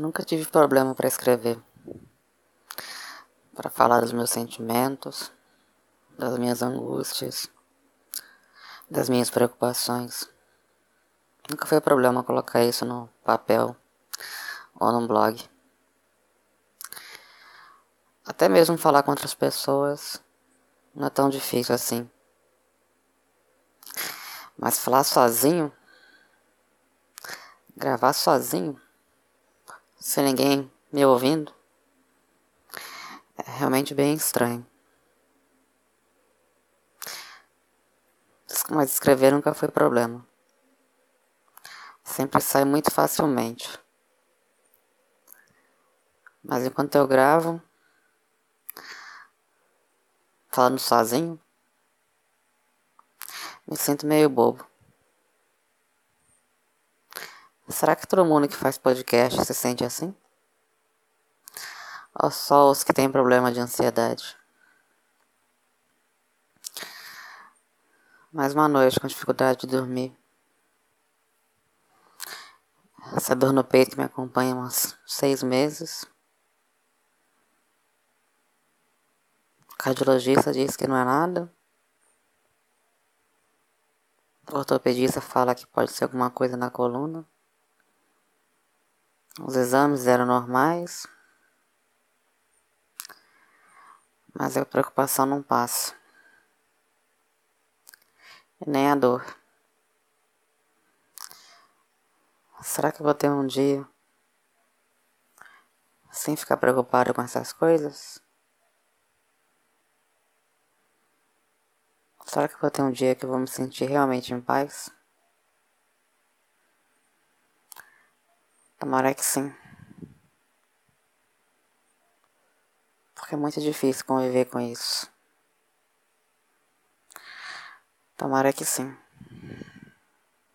Nunca tive problema para escrever, para falar dos meus sentimentos, das minhas angústias, das minhas preocupações. Nunca foi problema colocar isso no papel ou no blog. Até mesmo falar com outras pessoas não é tão difícil assim. Mas falar sozinho, gravar sozinho, sem ninguém me ouvindo, é realmente bem estranho. Mas escrever nunca foi problema. Sempre sai muito facilmente. Mas enquanto eu gravo, falando sozinho, me sinto meio bobo. Será que todo mundo que faz podcast se sente assim? Ou só os que têm problema de ansiedade? Mais uma noite com dificuldade de dormir. Essa dor no peito me acompanha há uns seis meses. O cardiologista diz que não é nada. O ortopedista fala que pode ser alguma coisa na coluna. Os exames eram normais, mas a preocupação não passa. Nem a dor. Será que eu vou ter um dia sem ficar preocupado com essas coisas? Será que eu vou ter um dia que eu vou me sentir realmente em paz? Tomara que sim. Porque é muito difícil conviver com isso. Tomara que sim.